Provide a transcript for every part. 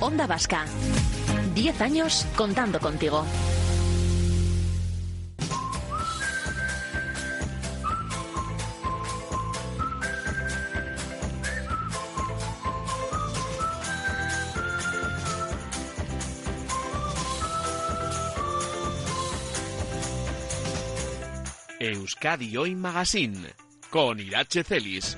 Onda Vasca. 10 años contando contigo. Euskadi Hoy Magazine con Irache Celis.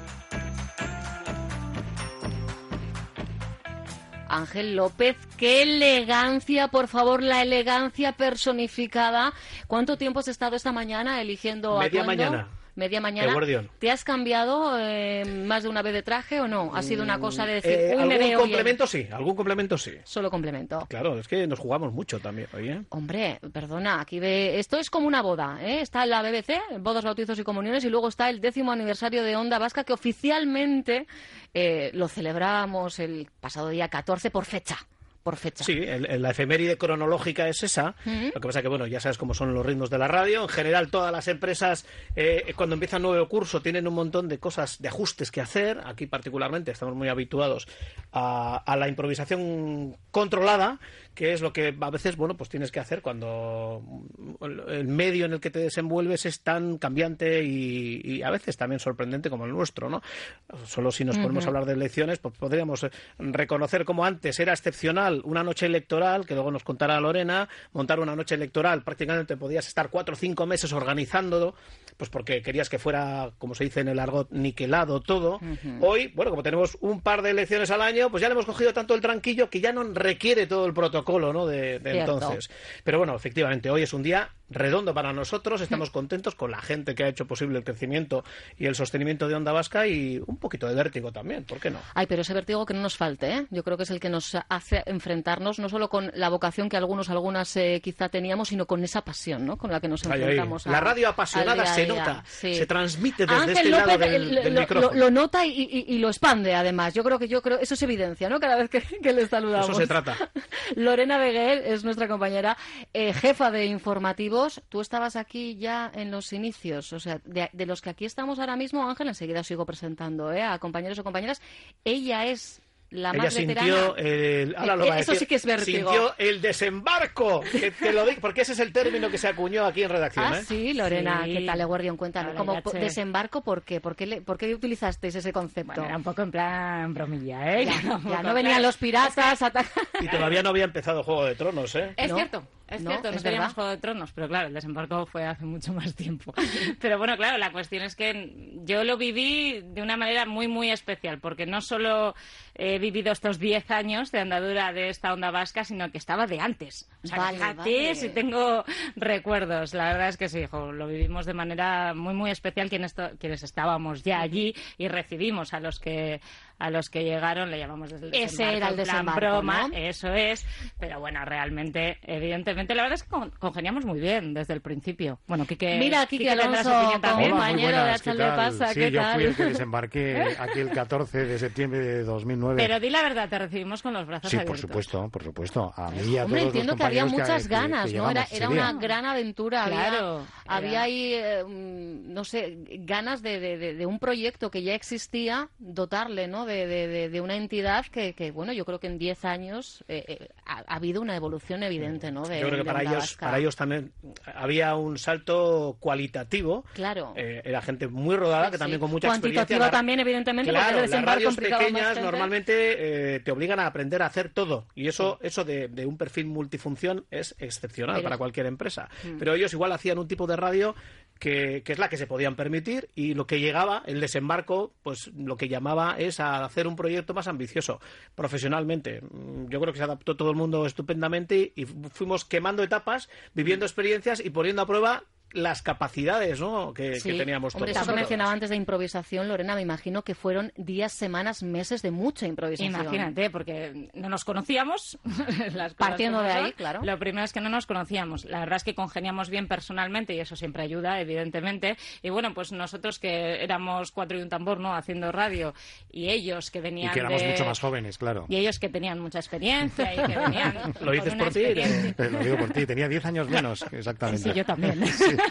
Ángel López, qué elegancia, por favor, la elegancia personificada. ¿Cuánto tiempo has estado esta mañana eligiendo Media atuendo? mañana. Media mañana. ¿Te has cambiado eh, más de una vez de traje o no? ¿Ha sido una cosa de decir, Eh, algún veo bien"? complemento sí, algún complemento sí. Solo complemento. Claro, es que nos jugamos mucho también, oye. Hombre, perdona, aquí ve... Esto es como una boda, ¿eh? Está la BBC, bodas, bautizos y comuniones, y luego está el décimo aniversario de Onda Vasca, que oficialmente eh, lo celebramos el pasado día 14 por fecha. Por fecha. Sí, el- el- la efeméride cronológica es esa. Lo que pasa que, bueno, ya sabes cómo son los ritmos de la radio. En general, todas las empresas, eh, cuando empieza un nuevo curso, tienen un montón de cosas, de ajustes que hacer. Aquí, particularmente, estamos muy habituados a, a la improvisación controlada, que es lo que a veces, bueno, pues tienes que hacer cuando el medio en el que te desenvuelves es tan cambiante y, y a veces también sorprendente como el nuestro, ¿no? Solo si nos ponemos a hablar de elecciones, pues podríamos reconocer como antes era excepcional una noche electoral, que luego nos contará Lorena, montar una noche electoral, prácticamente podías estar cuatro o cinco meses organizándolo, pues porque querías que fuera, como se dice en el argot, niquelado todo. Hoy, bueno, como tenemos un par de elecciones al año, pues ya le hemos cogido tanto el tranquillo que ya no requiere todo el protocolo, ¿no? De, entonces. Pero bueno, efectivamente, hoy es un día redondo para nosotros, estamos contentos con la gente que ha hecho posible el crecimiento y el sostenimiento de Onda Vasca y un poquito de vértigo también, ¿por qué no? Ay, pero ese vértigo que no nos falte, ¿eh? Yo creo que es el que nos hace enfrentarnos no solo con la vocación que algunos, algunas eh, quizá teníamos, sino con esa pasión, ¿no? Con la que nos Ay, ay, enfrentamos. a- La radio apasionada día se nota, Sí. se transmite desde Ángel este López lado del, del lo, micrófono. lo nota y, y- y lo expande, además. Yo creo que yo creo eso es evidencia, ¿no? Cada vez que, que le saludamos. Eso se trata. Lorena Beguer es nuestra compañera, eh, jefa de informativos. Tú estabas aquí ya en los inicios, o sea, de, de los que aquí estamos ahora mismo, Ángel, enseguida os sigo presentando ¿eh? a compañeros o compañeras. Ella es la Ella más veterana. sintió el, ahora lo va a Eso decir, sí que es vértigo. Sintió el desembarco, que te lo digo, porque ese es el término que se acuñó aquí en redacción. Ah, ¿eh? sí, Lorena, Sí. ¿qué tal, Irache. po- desembarco? ¿Por qué? ¿Por qué, le- por qué utilizasteis ese concepto? Bueno, era un poco en plan bromilla, ¿eh? Ya, no venían los piratas a atacar. Y todavía no había empezado Juego de Tronos, ¿eh? Es No, cierto, es no, cierto, no teníamos. Juego de Tronos, pero claro, el desembarco fue hace mucho más tiempo. Pero bueno, claro, la cuestión es que yo lo viví de una manera muy, muy especial, porque no solo he vivido estos 10 años de andadura de esta onda vasca, sino que estaba de antes. O sea, Vale, fíjate vale. si tengo recuerdos. La verdad es que sí, jo, lo vivimos de manera muy, muy especial quienes, quienes estábamos ya allí y recibimos a los que a los que llegaron, le llamamos desde el Ese desembarco, era el en plan desembarco, broma, ¿no? eso es. Pero bueno, realmente, evidentemente, la verdad es que con- congeniamos muy bien desde el principio. Bueno, Quique, Mira, Quique su Alonso, compañero de ¿qué tal? Pasa, Sí, ¿qué yo fui el que desembarqué aquí el 14 de septiembre de 2009. Pero di la verdad, te recibimos con los brazos sí, por abiertos. supuesto, por supuesto. A mí y a Hombre, todos entiendo los que había muchas que- ganas, que ¿no? Era, era ese una gran aventura. Claro, había, ahí, eh, mm, no sé, ganas de, de- de- de un proyecto que ya existía, dotarle, ¿no? De, de- una entidad que, que, bueno, yo creo que en 10 años eh, eh, ha, ha habido una evolución evidente, ¿no? De, Yo creo que para ellos, Vasca. para ellos también había un salto cualitativo. Claro. Eh, era gente muy rodada, Sí, que sí. también con mucha Cuantitativa experiencia. La- también, evidentemente, Claro, las radios pequeñas normalmente eh, te obligan a aprender a hacer todo. Y eso, eso de, de un perfil multifunción es excepcional Pero- para cualquier empresa. Mm. Pero ellos igual hacían un tipo de radio que, que es la que se podían permitir y lo que llegaba, el desembarco, pues lo que llamaba es a hacer un proyecto más ambicioso profesionalmente. Mm, Yo creo que se adaptó todo el mundo estupendamente y fuimos quemando etapas, viviendo experiencias y poniendo a prueba las capacidades ¿no? que, teníamos Hombre, todos. eso que mencionaba antes de improvisación, Lorena, me imagino que fueron días, semanas, meses de mucha improvisación. Imagínate, porque no nos conocíamos. las Partiendo de son. ahí, claro. Lo primero es que no nos conocíamos. La verdad es que congeniamos bien personalmente y eso siempre ayuda, evidentemente. Y bueno, pues nosotros que éramos cuatro y un tambor, ¿no? Haciendo radio y ellos que Y venían que éramos de- mucho más jóvenes, claro. Y ellos que tenían mucha experiencia y que venían. Lo dices por ti, Eh, Lo digo por ti, tenía 10 años menos, exactamente. Sí, yo también.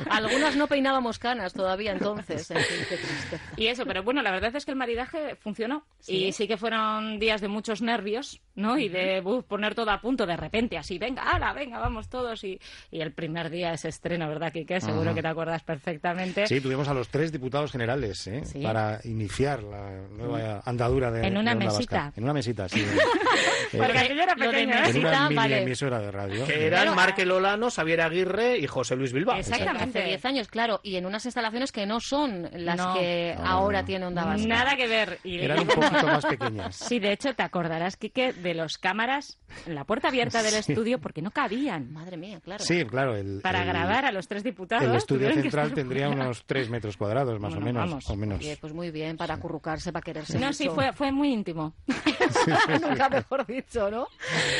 Algunas no peinábamos canas todavía entonces. En fin, qué tristeza. Y eso, pero bueno, la verdad es que el maridaje funcionó. Sí. Y sí que fueron días de muchos nervios, ¿no? Y de poner todo a punto de repente, así, venga, ala, venga, vamos todos. Y, y el primer día ese estreno, ¿verdad, Quique? Seguro Ajá. que te acuerdas perfectamente. Sí, tuvimos a los tres diputados generales ¿eh? Sí. para iniciar la nueva andadura de En una de mesita. Vasca. En una mesita, sí. Eh, Porque aquello era ¿eh? en una mesita, mini vale. emisora de radio. Que eran. Marque Lolano, Xavier Aguirre y José Luis Bilbao. Exactamente. Hace 10 años, claro, y en unas instalaciones que no son las No. que No, ahora no. tiene Onda Vasca. Nada que ver. Y, Eran un poquito más pequeñas. Sí, de hecho, te acordarás, Quique, de los cámaras en la puerta abierta del Sí. estudio porque no cabían. Madre mía, claro. Sí, claro. El, Para el- grabar a los tres diputados. El estudio central tendría fuera. unos 3 metros cuadrados, más Bueno, o menos. vamos. O menos. Oye, pues muy bien, para acurrucarse, para quererse No, mucho. sí, fue, fue muy íntimo. Nunca mejor dicho, ¿no?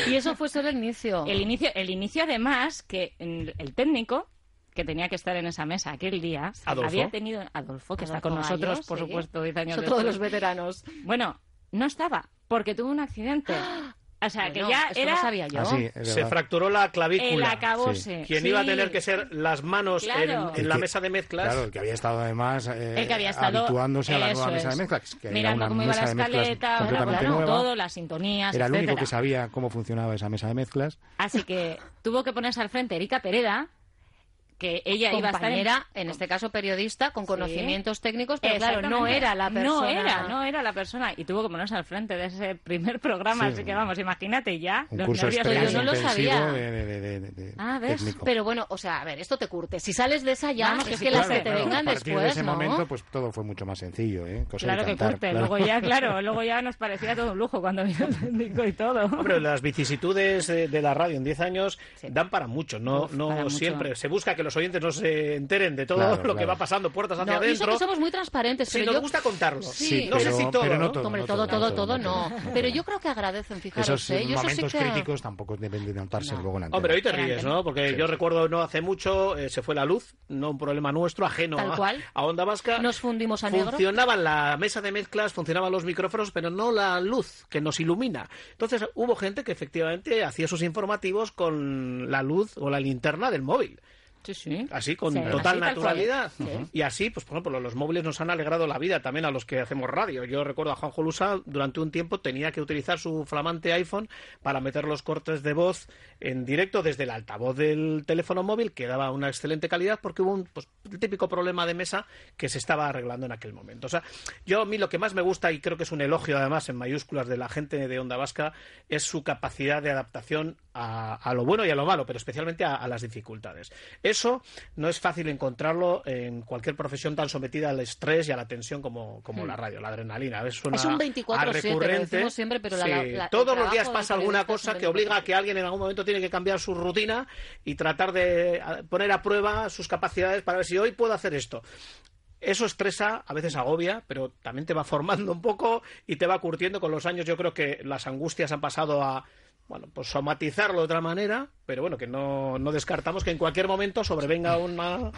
Y eso fue solo el inicio. El inicio, el inicio además, que el técnico que tenía que estar en esa mesa aquel día Adolfo. había tenido Adolfo que está con nosotros por sí. supuesto 10 años Es otro de los después. veteranos. bueno no estaba porque tuvo un accidente o sea que ya era no sabía yo. Ah, sí, Se fracturó la el clavícula. acabose Quien Sí. iba a tener que ser las manos en- Claro. en, El la que- mesa de mezclas. Claro, el que había estado además eh, el que había estado habituándose a la nueva mesa es. de mezclas. Que era mirando una cómo iba la escaleta claro, nueva. todo las sintonías Era el único que sabía cómo funcionaba esa mesa de mezclas. así que tuvo que ponerse al frente Erika Pereda que ella iba a estar en- Compañera, en este caso periodista, con Sí. conocimientos técnicos, pero claro, no era la persona. No era, no era la persona. Y tuvo que ponerse al frente de ese primer programa. Sí. Así que vamos, imagínate ya. Un los curso nervios yo no lo sabía. de, de- de- de- de Ah, ¿ves? técnico. Pero bueno, o sea, a ver, esto te curte. Si sales de esa ya, Vamos, es que que, sí, las claro, que te claro. vengan a partir después, de ese ¿no? momento, pues todo fue mucho más sencillo, ¿eh? Cosa Claro que cantar, curte. claro. Luego ya, claro, luego ya nos parecía todo un lujo cuando vino el técnico y todo. Hombre, las vicisitudes de, de la radio en 10 años dan para mucho. No, no para mucho. siempre. Se busca que los oyentes no se enteren de todo Claro, lo claro. que va pasando, puertas hacia No, eso adentro. que somos muy transparentes. Sí, pero nos yo... gusta contarlo. Sí, no sé si todo, pero no ¿no? todo. Hombre, todo, todo, todo, no. Pero yo creo que agradecen, fijaros, Esos ¿eh? Yo eso sí momentos que... críticos tampoco deben de notarse No. luego en antena. Hombre, hoy te ríes. ¿no? Porque yo recuerdo no hace mucho eh, se fue la luz, no un problema nuestro, ajeno Tal a, cual. a Onda Vasca. Nos fundimos a negro. Funcionaba la mesa de mezclas, funcionaban los micrófonos, pero no la luz que nos ilumina. Entonces hubo gente que efectivamente hacía sus informativos con la luz o la linterna del móvil. Sí, sí. Así, con Sí, total así naturalidad. Y así, pues por ejemplo, los móviles nos han alegrado la vida también a los que hacemos radio. Yo recuerdo a Juanjo Lusa, durante un tiempo tenía que utilizar su flamante iPhone para meter los cortes de voz en directo desde el altavoz del teléfono móvil, que daba una excelente calidad porque hubo un pues, el típico problema de mesa que se estaba arreglando en aquel momento. O sea, yo a mí lo que más me gusta, y creo que es un elogio además en mayúsculas de la gente de Onda Vasca, es su capacidad de adaptación a, a lo bueno y a lo malo, pero especialmente a, a las dificultades. Eso no es fácil encontrarlo en cualquier profesión tan sometida al estrés y a la tensión como, como la radio, la adrenalina. Es, una- Hmm. Es un a 24/7, lo recurrente. decimos siempre, pero la- Sí, la- el todos los días pasa alguna cosa que obliga a que alguien en algún momento tiene que cambiar su rutina y tratar de poner a prueba sus capacidades para ver si hoy puedo hacer esto. Eso estresa, a veces agobia, pero también te va formando un poco y te va curtiendo con los años. Yo creo que las angustias han pasado a, bueno, pues somatizarlo de otra manera, pero bueno, que no, no descartamos que en cualquier momento sobrevenga una,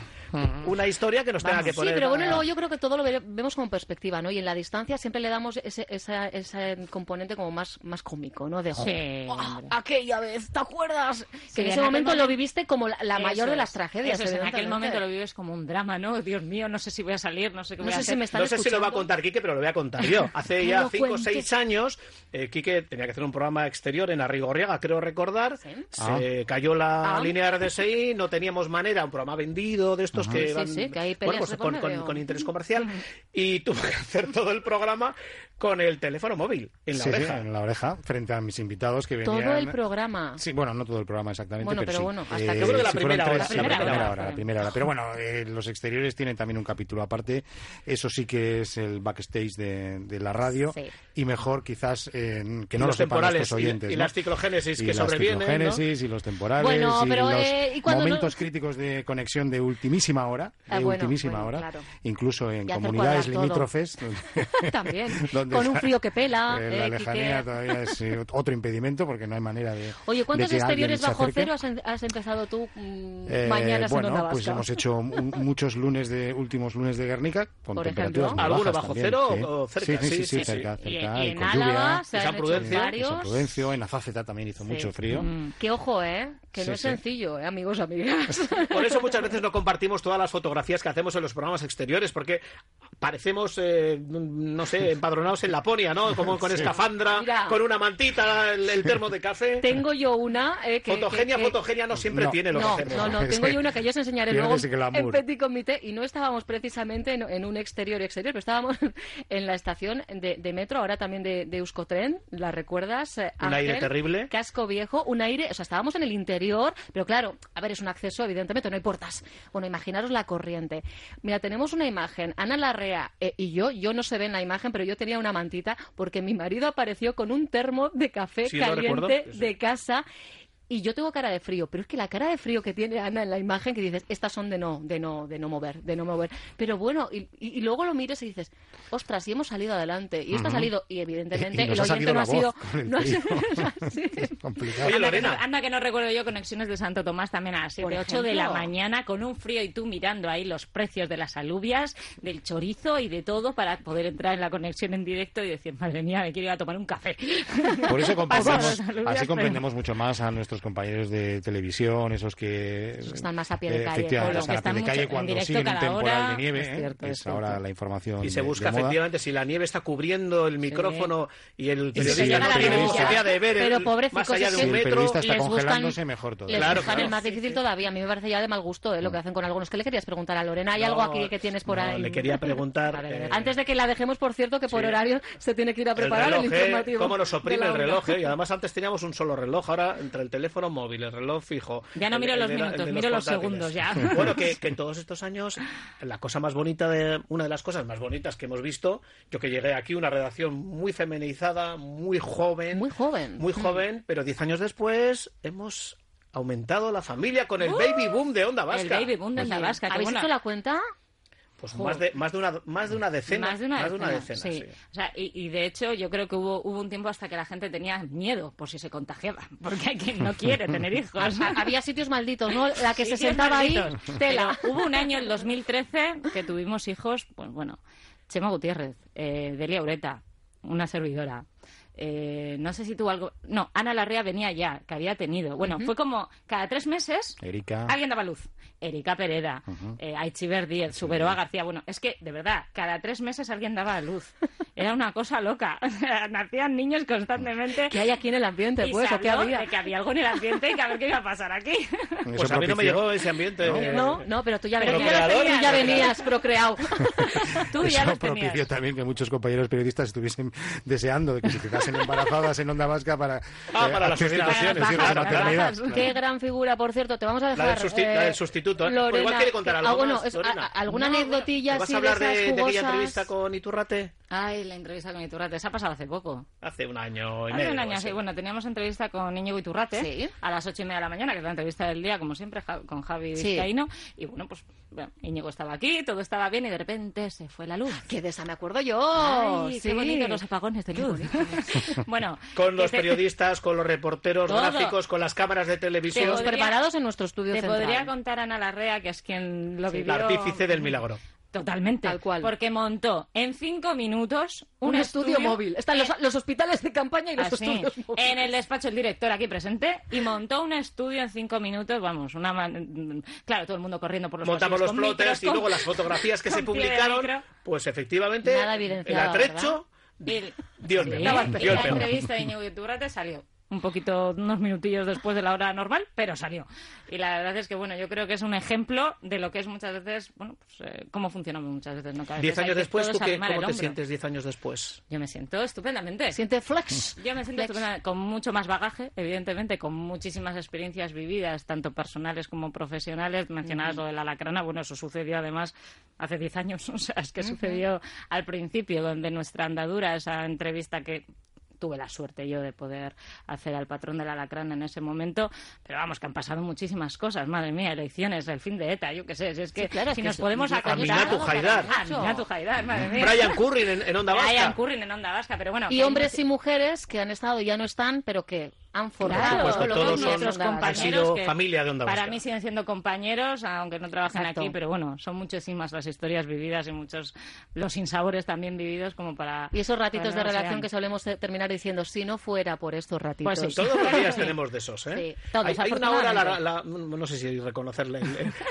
una historia que nos tenga que Sí, poner. pero bueno, a- luego yo creo que todo lo ve- vemos como perspectiva, ¿no? Y en la distancia siempre le damos ese, esa- ese componente como más, más cómico, ¿no? De, Sí, "Oh, hombre. aquella vez, ¿te acuerdas? Sí, que en ese momento lo viviste como la, la mayor de las tragedias. eso es, en aquel momento lo vives como un drama, ¿no? Dios mío, no sé si voy a salir, no sé qué No voy a sé hacer. si me están No sé si lo va a escuchando. contar Quique, pero lo voy a contar yo. Hace ya 5 o. 6 años, eh, Quique tenía que hacer un programa exterior en Arrigorriaga, creo recordar. Sí. Se cayó la Ah. línea RDSI, no teníamos manera, un programa vendido de estos que Sí, van sí, que hay bueno, pues con, con- con interés comercial. Y tuve que hacer todo el programa con el teléfono móvil en la Sí, sí, oreja. en la oreja, frente a mis invitados que venían... Todo el programa. Sí, bueno, no todo el programa exactamente, Bueno, pero, pero sí. bueno, hasta que- Yo creo que la si primera hora, tres, la la primera primera hora. hora, la primera hora. Pero bueno, eh, los exteriores tienen también un capítulo aparte. Eso sí que es el backstage de, de la radio. Sí. Y mejor quizás eh, que no los lo sepan nuestros y- oyentes. y, ¿no? las ciclogénesis y que las sobrevienen, ¿no? ciclogénesis y los temporales Bueno, y pero, los eh, ¿y cuando no- momentos críticos de conexión de ultimísima hora, de Ah, bueno, ultimísima bueno, hora, claro. incluso en Y comunidades limítrofes, También. Con un frío que pela. eh, la lejanía todavía es eh, otro impedimento porque no hay manera de. Oye, ¿cuántos de que exteriores bajo cero has, en- has empezado tú mm, Eh, mañana en bueno, Onda pues hemos hecho muchos lunes de últimos lunes de Guernica con Por temperaturas ejemplo. muy ¿Alguno bajas bajo también, cero sí. o cerca? Sí, sí, Sí, sí, sí, sí. cerca, Y, cerca, y en con Álava lluvia. se San Prudencio, San Prudencio, en Azáceta también hizo Sí. mucho frío. Mm. Que ojo, ¿eh? Que Sí, no es sí. sencillo, ¿eh, amigos, amigas? Por eso muchas veces no compartimos todas las fotografías que hacemos en los programas exteriores, porque parecemos, eh, no sé, empadronados en Laponia, ¿no? Como con escafandra, Mira. con una mantita, el, el termo de café. Tengo yo una... eh, que, fotogenia, que- que- fotogenia no siempre No. tiene lo No, que hacemos. no, no, tengo yo una que yo os enseñaré luego en Petit Comité y no estábamos precisamente en, en un exterior exterior, pero estábamos en la estación de, de metro, ahora también de, de Euskotren, ¿la recuerdas? eh, Un aire terrible. Casco viejo, un aire, o sea, estábamos en el interior, pero claro, a ver, es un acceso, evidentemente, no hay puertas. Bueno, imaginaros la corriente. Mira, tenemos una imagen, Ana Larrea eh, y yo, yo no se ve en la imagen, pero yo tenía una mantita porque mi marido apareció con un termo de café Sí, caliente de casa y yo tengo cara de frío, pero es que la cara de frío que tiene Ana en la imagen que dices, estas son de no, de no, de no mover, de no mover. Pero bueno, y, luego lo mires y dices, ostras, y hemos salido adelante, y esto ha salido, y evidentemente Y el oyente no ha sido, no ha frío. sido- sí. Es complicado. Oye, Anda que, Lorena. no, anda que no recuerdo yo conexiones de Santo Tomás también a las Por 7, 8 de la mañana con un frío y tú mirando ahí los precios de las alubias, del chorizo y de todo para poder entrar en la conexión en directo y decir, madre mía, me quiero ir a tomar un café. Por eso comprendemos, así pero- comprendemos mucho más a nuestros compañeros de televisión, esos que Esos que están más a pie de eh, calle, efectivamente, Polo. están a Están pie de calle cuando siguen un temporal hora. de nieve, Es ¿eh? cierto, es es cierto. ahora la información. Y se de- busca de efectivamente si la nieve está cubriendo el micrófono y el Y si se periodista llega no tiene posibilidad de ver el- Pero pobrecicos, más allá es de Si un el metro. periodista está les buscan- congelándose, mejor todo. Les Claro, buscan claro. el más difícil todavía. A mí me parece ya de mal gusto ¿eh? lo que hacen con algunos. ¿Qué le querías preguntar a Lorena? ¿Hay No, algo aquí que tienes por no, ahí? le quería preguntar, eh, Antes de que la dejemos, por cierto, que por Sí. horario se tiene que ir a preparar el, reloj, ¿eh? informativo. cómo nos oprime el reloj, ¿eh? Y además antes teníamos un solo reloj, ahora entre el teléfono móvil, el reloj fijo. Ya no el- miro el los minutos, miro los segundos ya. Bueno, que, que en todos estos años, la cosa más bonita de, una de las cosas más bonitas que hemos visto, yo que llegué aquí, una redacción muy feminizada, muy joven. Muy joven. Muy joven, pero diez años después hemos aumentado la familia con el baby boom de Onda Vasca. El baby boom de la vasca. que ¿Habéis bueno, hecho la cuenta? Pues más de, más de una, más de una decena. Más de una decena, decena, sí. sí. O sea, y, y de hecho yo creo que hubo, hubo un tiempo hasta que la gente tenía miedo por si se contagiaba, porque hay quien no quiere tener hijos. Ha- Había sitios malditos, ¿no? La que se sentaba ahí, tela. Pero hubo un año, el 2013, que tuvimos hijos, pues bueno, Chema Gutiérrez, eh, Delia Ureta, una servidora. Eh, no sé si tuvo algo. No, Ana Larrea venía ya, que había tenido. Bueno, fue como cada tres meses Erika. alguien daba luz. Erika Pereda, eh, Aichiber Díez, Suberoa García. Bueno, es que, de verdad, cada tres meses alguien daba luz. Era una cosa loca. Nacían niños constantemente. ¿Qué hay aquí en el ambiente, y pues? se ¿O qué habló había? de que había algo en el ambiente y que a ver qué iba a pasar aquí. Eso Pues a mí no me llegó ese ambiente. eh, No, no, pero tú ya venías, tú ya ¿no? venías procreado. Tú ya Eso propició también que muchos compañeros periodistas estuviesen deseando de que se quedasen embarazadas en Onda Vasca para, eh, Ah, para las sustituciones, maternidad. bajas. Qué gran figura, por cierto. Te vamos a dejar. La del susti- la del sustituto, ¿eh? Pues igual quiere contar algo ah, Lorena. ¿Alguna No, anecdotilla ¿Vas a hablar de aquella entrevista con Iturrate? Ay, la entrevista con Iturrate. Esa ha pasado hace poco. Hace un año y Hace medio. un año, sí. Bueno, teníamos entrevista con Íñigo Iturrate Sí. a las ocho y media de la mañana, que es la entrevista del día, como siempre, con Javi Sí. Vizcaíno. Y bueno, pues bueno, Íñigo estaba aquí, todo estaba bien y de repente se fue la luz. Que de esa me acuerdo yo. Ay, sí. qué bonito los apagones de luz. bueno, Con los que te- periodistas, con los reporteros Todo. gráficos, con las cámaras de televisión. Podría- preparados en nuestro estudio Te central. podría contar Ana Larrea, que es quien lo Sí, vivió. la artífice del milagro. Totalmente. Tal cual. Porque montó en cinco minutos un, un, estudio, móvil. Están los, los hospitales de campaña y los Así, estudios móviles. en el despacho el director aquí presente y montó un estudio en cinco minutos, vamos, una man- claro, todo el mundo corriendo por los Montamos los plotters y luego las fotografías que se publicaron, pues efectivamente Nada el atrecho Y- dio el Sí, pego. la entrevista de Íñigo Iturrate salió un poquito, unos minutillos después de la hora normal, pero salió. Y la verdad es que, bueno, yo creo que es un ejemplo de lo que es muchas veces, bueno, pues eh, cómo funcionamos muchas veces, ¿no? Que a veces Diez años después, ¿tú qué, cómo te sientes diez años después? Yo me siento estupendamente. Siente flex. Yo me siento Flex. estupenda, con mucho más bagaje, evidentemente, con muchísimas experiencias vividas, tanto personales como profesionales. Mencionabas lo de la lacrana, bueno, eso sucedió además hace 10 años, o sea, es que sucedió al principio de nuestra andadura, esa entrevista que tuve la suerte yo de poder hacer al patrón del alacrán en ese momento, pero vamos, que han pasado muchísimas cosas, madre mía, elecciones, el fin de ETA, yo qué sé, si es que, claro, es si que nos podemos Aminatu acreditar... Haidar. Aminatu Haidar, madre mía. Brian Curry en, en Onda Vasca. Brian Currin en Onda Vasca, pero bueno... Y hombres y mujeres que han estado y ya no están, pero que han formado Claro, Por supuesto, los todos son- nuestros han compañeros sido que familia de Onda Para mí siguen siendo compañeros, aunque no trabajen Exacto. aquí, pero bueno, son muchísimas las historias vividas y muchos los sinsabores también vividos como para... Y esos ratitos de relación sean- que solemos terminar diciendo, si no fuera por estos ratitos. Pues sí. Todos los días tenemos de esos, ¿eh? Sí, todos, hay, hay una hora, la, afortunadamente. la- no sé si reconocerle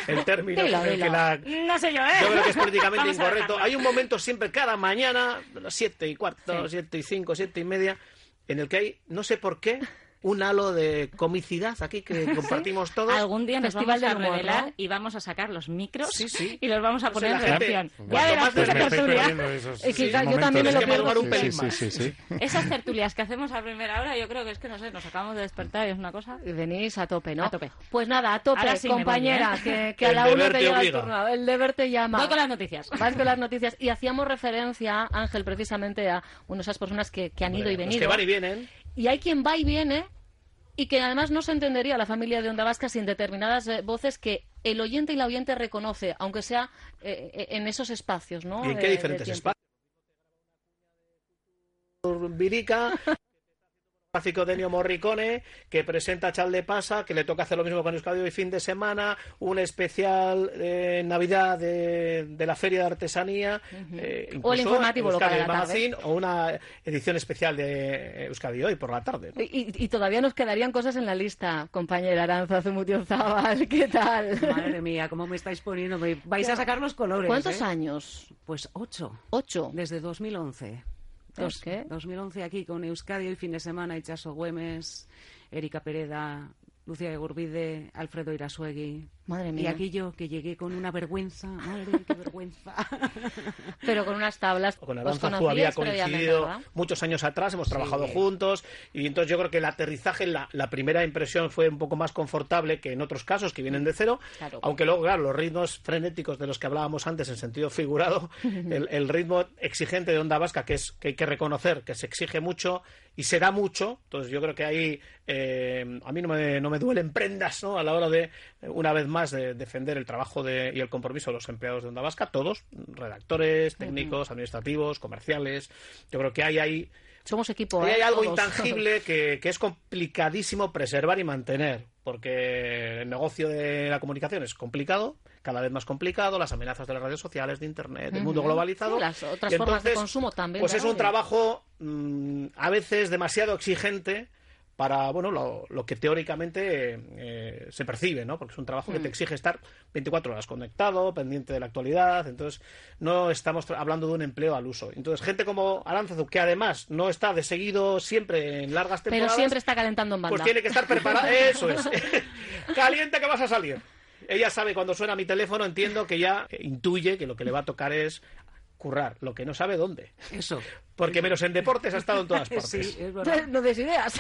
el, término, Dilo, que la- No sé yo, ¿eh? yo creo que es políticamente incorrecto. Hay un momento siempre, cada mañana, siete y cuarto, Sí. siete y cinco, siete y media, en el que hay, no sé por qué, un halo de comicidad aquí que compartimos todos. Algún día nos Festival vamos a humor, revelar ¿no? y vamos a sacar los micros Sí, sí. y los vamos a poner en. Cuanto Ya verás más tú esa me me estoy tertulia. perdiendo esos, Es que esos yo también me lo pierdo. un sí. pelín Sí, más. sí, sí, sí. Esas tertulias que hacemos a primera hora, yo creo que es que, no sé, nos acabamos de despertar y es una cosa... Y venís a tope, ¿no? A tope. Pues nada, a tope, sí voy, compañera, ¿eh? que, que a El la uno deber te llega el turno. El deber te llama. Voy con las noticias. Vas con las noticias. Y hacíamos referencia, Ángel, precisamente a una de esas personas que, que han ido y Los venido. que van y vienen. Y hay quien va y viene y que además no se entendería la familia de Onda Vasca sin determinadas eh, voces que el oyente y la oyente reconoce, aunque sea eh, eh, en esos espacios, ¿no? ¿Y en qué de diferentes espacios? Virica, gráfico de Ennio Morricone, que presenta Chal de Pasa, que le toca hacer lo mismo con Euskadi hoy fin de semana, un especial eh, Navidad de, de la Feria de Artesanía, eh, O el informativo local a la tarde. O una edición especial de Euskadi hoy por la tarde. ¿no? Y, y todavía nos quedarían cosas en la lista, compañera Aranza Zumutiozabal, ¿qué tal? Madre mía, ¿cómo me estáis poniendo? Me vais a sacar los colores. ¿Cuántos ¿eh? años? Pues ocho. Ocho. Desde 2011. ¿Dos ¿Ves? qué? 2011 aquí con Euskadi el fin de semana, Ichaso Güemes, Erika Pereda, Lucía Gurbide, Alfredo Irasuegui. Madre Y mía. aquí yo, que llegué con una vergüenza. Madre, qué vergüenza. Pero con unas tablas. Con ¿Os Aranza conocíais había coincidido muchos años atrás, hemos trabajado Sí. juntos y entonces yo creo que el aterrizaje, la, la primera impresión fue un poco más confortable que en otros casos que vienen de cero, Claro. aunque luego, claro, los ritmos frenéticos de los que hablábamos antes en sentido figurado, el, el ritmo exigente de Onda Vasca, que, es, que hay que reconocer que se exige mucho y se da mucho, entonces yo creo que ahí eh, a mí no me, no me duelen prendas ¿no? a la hora de, eh, una vez más, de defender el trabajo de- y el compromiso de los empleados de Onda Vasca, todos, redactores, técnicos, administrativos, comerciales. Yo creo que hay ahí, Somos equipo. ¿eh? hay algo Todos. intangible que, que es complicadísimo preservar y mantener, porque el negocio de la comunicación es complicado, cada vez más complicado, las amenazas de las redes sociales, de Internet, del mundo globalizado. Sí, las otras Y formas de consumo también, Pues es un trabajo mm, a veces demasiado exigente para bueno lo, lo que teóricamente eh, se percibe, ¿no? Porque es un trabajo Mm. que te exige estar 24 horas conectado, pendiente de la actualidad, entonces no estamos hablando de un empleo al uso. Entonces, gente como Aranzazu, que además no está de seguido siempre en largas Pero temporadas, siempre está calentando en banda. pues tiene que estar preparada. Eso es. Caliente que vas a salir. Ella sabe cuando suena mi teléfono, entiendo que ya intuye que lo que le va a tocar es currar, lo que no sabe dónde. Eso. Porque menos en deportes ha estado en todas partes. Sí, es verdad. No des ideas.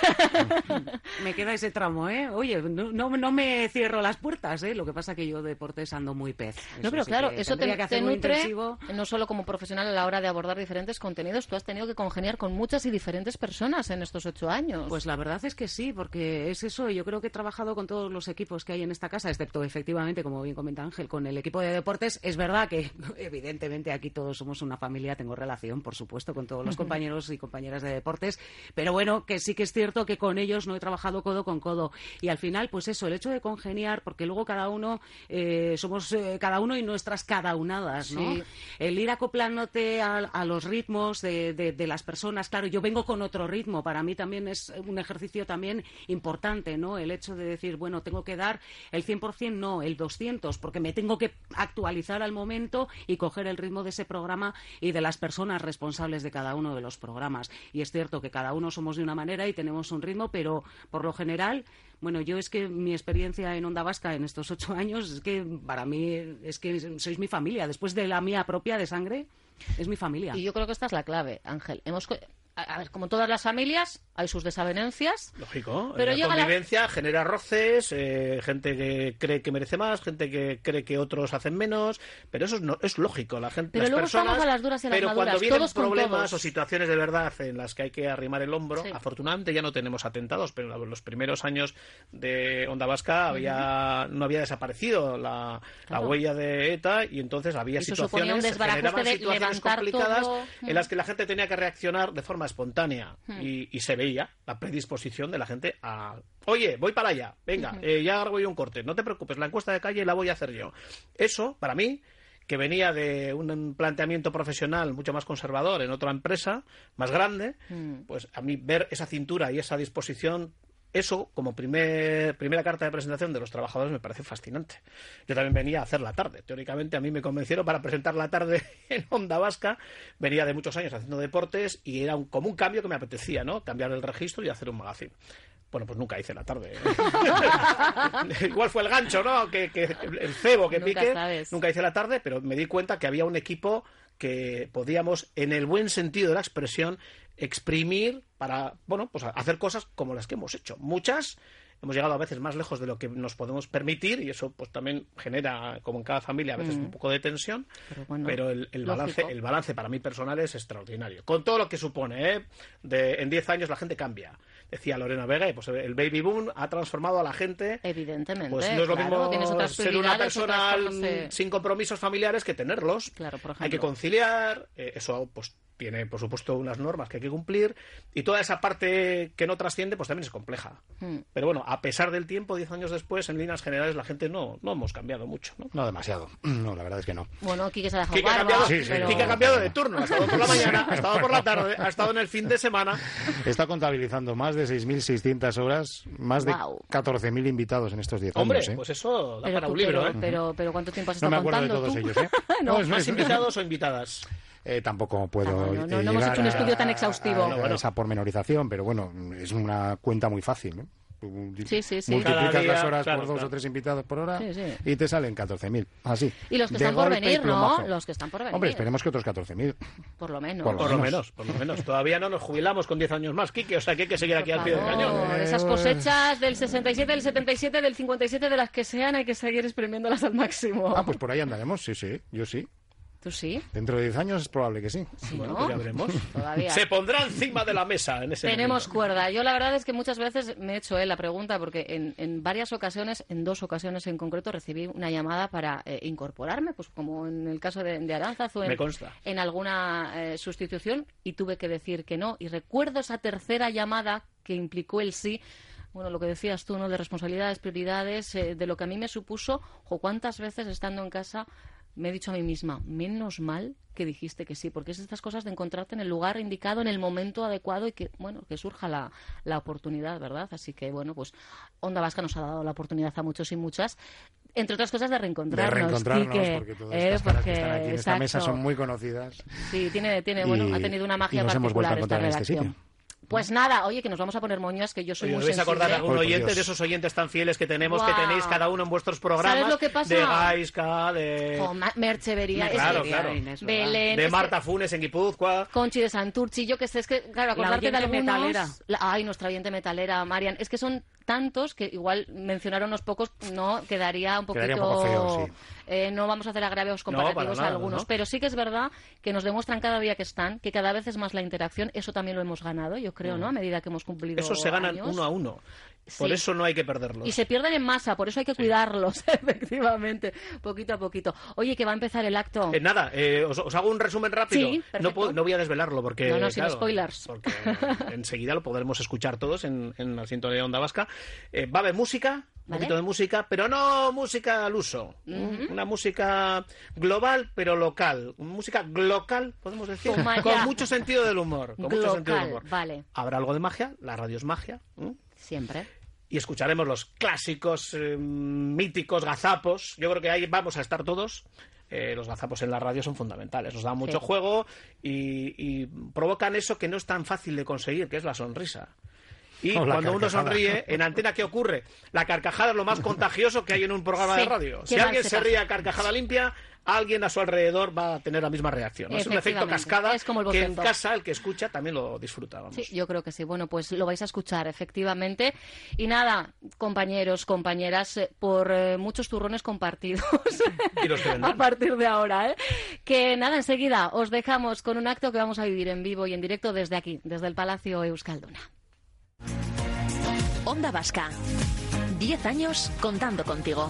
Me queda ese tramo, ¿eh? Oye, no, no, no me cierro las puertas, ¿eh? Lo que pasa que yo deportes ando muy pez. No, pero sí claro, que eso te, que te nutre intensivo. no solo como profesional a la hora de abordar diferentes contenidos, tú has tenido que congeniar con muchas y diferentes personas en estos ocho años. Pues la verdad es que sí, porque es eso. Yo creo que he trabajado con todos los equipos que hay en esta casa, excepto efectivamente, como bien comenta Ángel, con el equipo de deportes. Es verdad que evidentemente aquí todos somos una familia, tengo relación, por supuesto, con todos los compañeros y compañeras de deportes, pero bueno, que sí que es cierto que con ellos no he trabajado codo con codo. Y al final, pues eso, el hecho de congeniar, porque luego cada uno eh, somos eh, cada uno y nuestras cada unadas, ¿no? Sí. El ir acoplándote a, a los ritmos de, de- de las personas. Claro, yo vengo con otro ritmo. Para mí también es un ejercicio también importante, ¿no? El hecho de decir, bueno, tengo que dar el 100%, no, el 200, porque me tengo que actualizar al momento y coger el ritmo de ese programa y de las personas responsables de cada uno de los programas. Y es cierto que cada uno somos de una manera y tenemos un ritmo, pero por lo general bueno, yo es que mi experiencia en Onda Vasca en estos ocho años es que para mí es que sois mi familia. Después de la mía propia de sangre, es mi familia. Y yo creo que esta es la clave, Ángel. Hemos a ver, como todas las familias, hay sus desavenencias. Lógico. Pero la llega la- convivencia genera roces, eh, gente que cree que merece más, gente que cree que otros hacen menos, pero eso es, no- es lógico. La gente, Pero las luego personas, a las duras y a las pero maduras, cuando vienen todos problemas o situaciones de verdad en las que hay que arrimar el hombro, Sí. afortunadamente ya no tenemos atentados, pero en los primeros años de Onda Vasca había, no había desaparecido la, la Claro. huella de ETA y entonces había Eso un situaciones, generaban de situaciones complicadas todo. en las que la gente tenía que reaccionar de forma espontánea Hmm. y, y se veía la predisposición de la gente a oye voy para allá venga eh, ya hago yo un corte no te preocupes la encuesta de calle la voy a hacer yo eso para mí que venía de un planteamiento profesional mucho más conservador en otra empresa más grande Mm. pues a mí ver esa cintura y esa disposición eso, como primer, primera carta de presentación de los trabajadores, me parece fascinante. Yo también venía a hacer la tarde. Teóricamente, a mí me convencieron para presentar la tarde en Onda Vasca. Venía de muchos años haciendo deportes y era un, como un cambio que me apetecía, ¿no? Cambiar el registro y hacer un magazine. Bueno, pues nunca hice la tarde. Igual fue el gancho, ¿no? Que, que el cebo que Nunca pique. sabes. Nunca hice la tarde, pero me di cuenta que había un equipo que podíamos, en el buen sentido de la expresión, exprimir para, bueno, pues hacer cosas como las que hemos hecho. Muchas hemos llegado a veces más lejos de lo que nos podemos permitir y eso pues también genera, como en cada familia, a veces Mm. un poco de tensión, Pero bueno, pero el, el balance, el balance para mí personal es extraordinario. Con todo lo que supone, ¿eh? De, en 10 años la gente cambia. Decía Lorena Vega, pues el baby boom ha transformado a la gente Evidentemente. pues no es lo claro, mismo ser una persona eh. sin compromisos familiares que tenerlos. Claro, por Hay que ejemplo. conciliar, eh, eso pues tiene por supuesto unas normas que hay que cumplir y toda esa parte que no trasciende pues también es compleja. Hmm. Pero bueno, a pesar del tiempo, 10 años después, en líneas generales la gente no, no hemos cambiado mucho. ¿no? No demasiado. No, la verdad es que no. Bueno, Quique se ha dejado Quique ha barba, cambiado, Sí, sí, pero- Quique ha cambiado de turno, ha estado por la mañana, ha estado por la tarde, ha estado en el fin de semana. Está contabilizando más de 6.600 horas, más de Guau. 14.000 invitados en estos 10 Hombre, años. ¿eh? pues eso da Pero, para un libro, pero, ¿eh? pero, pero ¿cuánto tiempo has no estado me acuerdo de contando todos tú? ellos, ¿eh? No, es- ¿Más es- invitados o invitadas? Eh, tampoco puedo. Ah, no, no, eh, no hemos hecho un a- estudio tan a- exhaustivo. a- a No, bueno. esa pormenorización, pero bueno, es una cuenta muy fácil. Tú Sí, sí, sí. Multiplicas día, las horas claro, por dos claro. o tres invitados por hora Sí, sí. y te salen 14.000. Así. Y los que De están por venir, ¿no? Los que están por venir. Hombre, esperemos que otros 14.000. Por lo menos. Por Por lo lo menos. menos, por lo menos. Todavía no nos jubilamos con 10 años más, Kike, o sea que hay que seguir aquí Por al pie del favor, cañón. Esas cosechas del 67, del 77, del 57, de las que sean, hay que seguir exprimiéndolas al máximo. Ah, pues por ahí andaremos, sí, sí, yo sí. ¿Tú sí? Dentro de 10 años es probable que sí. Sí, Bueno, ¿no? pues ya veremos. Todavía. Se pondrá encima de la mesa en ese Tenemos momento. cuerda. Yo la verdad es que muchas veces me he hecho eh, la pregunta porque en, en varias ocasiones, en dos ocasiones en concreto, recibí una llamada para eh, incorporarme, pues como en el caso de, de Aranzaz o en, Me consta. en alguna eh, sustitución y tuve que decir que no. Y recuerdo esa tercera llamada que implicó el sí. Bueno, lo que decías tú, ¿no? De responsabilidades, prioridades, eh, de lo que a mí me supuso, o cuántas veces estando en casa me he dicho a mí misma, menos mal que dijiste que sí, porque es estas cosas de encontrarte en el lugar indicado, en el momento adecuado y que, bueno, que surja la, la oportunidad, ¿verdad? Así que, bueno, pues Onda Vasca nos ha dado la oportunidad a muchos y muchas, entre otras cosas de De reencontrarnos. reencontrarnos, Quique, porque todas eh, estas que están aquí en esta mesa son muy conocidas. Sí, tiene, tiene, bueno, ha tenido una magia particular esta este redacción. sitio. Pues nada, oye, que nos vamos a poner moñas, que yo soy Oye, muy ¿os vais a acordar de sensible. algún oyente Dios. de esos oyentes tan fieles que tenemos, que tenéis cada uno en vuestros programas? ¿Sabes lo que pasa? De Gaisca, de, Jo, Ma- Merche Bería, es Claro, claro. Belén, de que- Marta Funes en Guipúzcoa. Conchi de Santurchi, yo que sé, es que, claro, acordarte de oyente algunos... metalera. La- ay, nuestra oyente metalera, Marian. Es que son tantos que igual mencionar unos pocos no quedaría un poquito... Quedaría un poco feo, sí. Eh, no vamos a hacer agravios comparativos nada, a algunos, no. pero sí que es verdad que nos demuestran cada día que están, que cada vez es más la interacción. Eso también lo hemos ganado, yo creo, ¿no? A medida que hemos cumplido Esos se ganan años. uno a uno. Por Sí. eso no hay que perderlos. Y se pierden en masa, por eso hay que cuidarlos, efectivamente, poquito a poquito. Oye, que va a empezar el acto. Eh, nada, eh, os, os hago un resumen rápido. Sí, no, puedo- no voy a desvelarlo porque. No, no, sin claro, spoilers. Porque enseguida lo podremos escuchar todos en, en la sintonía de Onda Vasca. Eh, va a haber música, un Vale. poquito de música, pero no música al uso. Una música global, pero local. Música local, podemos decir. Con mucho sentido del humor. Con mucho sentido del humor. vale. Habrá algo de magia, la radio es magia. ¿m? Siempre. Y escucharemos los clásicos eh, míticos gazapos. Yo creo que ahí vamos a estar todos. Eh, los gazapos en la radio son fundamentales, nos dan mucho Sí. juego y, y provocan eso que no es tan fácil de conseguir, que es la sonrisa. Y la cuando uno sonríe, en antena, ¿qué ocurre? La carcajada es lo más contagioso que hay en un programa Sí, de radio. Si alguien se ríe a carcajada limpia, alguien a su alrededor va a tener la misma reacción. ¿no? Es un efecto cascada Es como el que en casa el que escucha también lo disfruta. vamos. Sí, yo creo que sí. Bueno, pues lo vais a escuchar, efectivamente. Y nada, compañeros, compañeras, eh, por eh, muchos turrones compartidos Y los que vendrán. a partir de ahora, ¿eh? Que nada, enseguida os dejamos con un acto que vamos a vivir en vivo y en directo desde aquí, desde el Palacio Euskalduna. Onda Vasca. 10 años contando contigo.